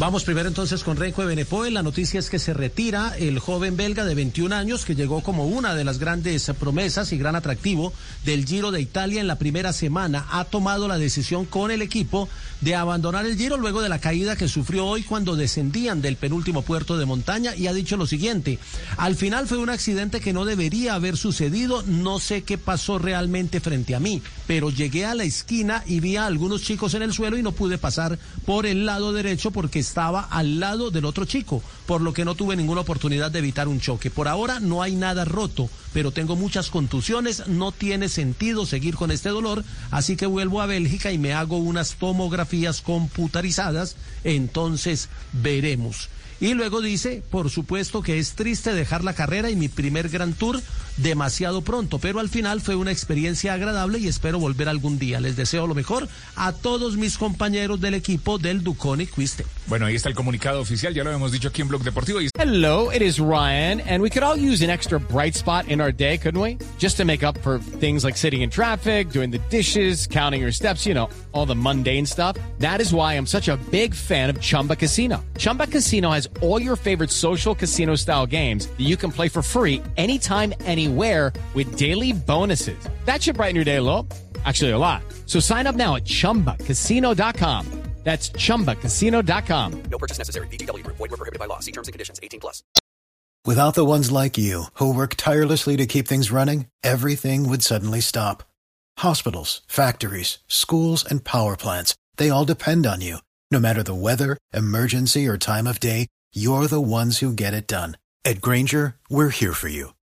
Vamos primero entonces con Renko de. La noticia es que se retira el joven belga de 21 años que llegó como una de las grandes promesas y gran atractivo del Giro de Italia en la primera semana. Ha tomado la decisión con el equipo de abandonar el Giro luego de la caída que sufrió hoy cuando descendían del penúltimo puerto de montaña y ha dicho lo siguiente. Al final fue un accidente que no debería haber sucedido. No sé qué pasó realmente frente a mí, pero llegué a la esquina y vi a algunos chicos en el suelo y no pude pasar por el lado derecho porque estaba al lado del otro chico, por lo que no tuve ninguna oportunidad de evitar un choque. Por ahora no hay nada roto, pero tengo muchas contusiones, no tiene sentido seguir con este dolor, así que vuelvo a Bélgica y me hago unas tomografías computarizadas, entonces veremos. Y luego dice, por supuesto que es triste dejar la carrera y mi primer Gran Tour demasiado pronto, pero al final fue una experiencia agradable y espero volver algún día. Les deseo lo mejor a todos mis compañeros del equipo del Duconi Quiste. Bueno, ahí está el comunicado oficial, ya lo hemos dicho aquí en Blog Deportivo. Y... Hello, it is Ryan, and we could all use an extra bright spot in our day, couldn't we? Just to make up for things like sitting in traffic, doing the dishes, counting your steps, you know, all the mundane stuff. That is why I'm such a big fan of Chumba Casino. Chumba Casino has all your favorite social casino style games that you can play for free anytime, anywhere with daily bonuses. That should brighten your day a little. Actually, a lot. So sign up now at chumbacasino.com. That's chumbacasino.com. No purchase necessary. BGW. Void were prohibited by law. See terms and conditions. 18 plus. Without the ones like you, who work tirelessly to keep things running, everything would suddenly stop. Hospitals, factories, schools, and power plants, they all depend on you. No matter the weather, emergency, or time of day, you're the ones who get it done. At Granger, we're here for you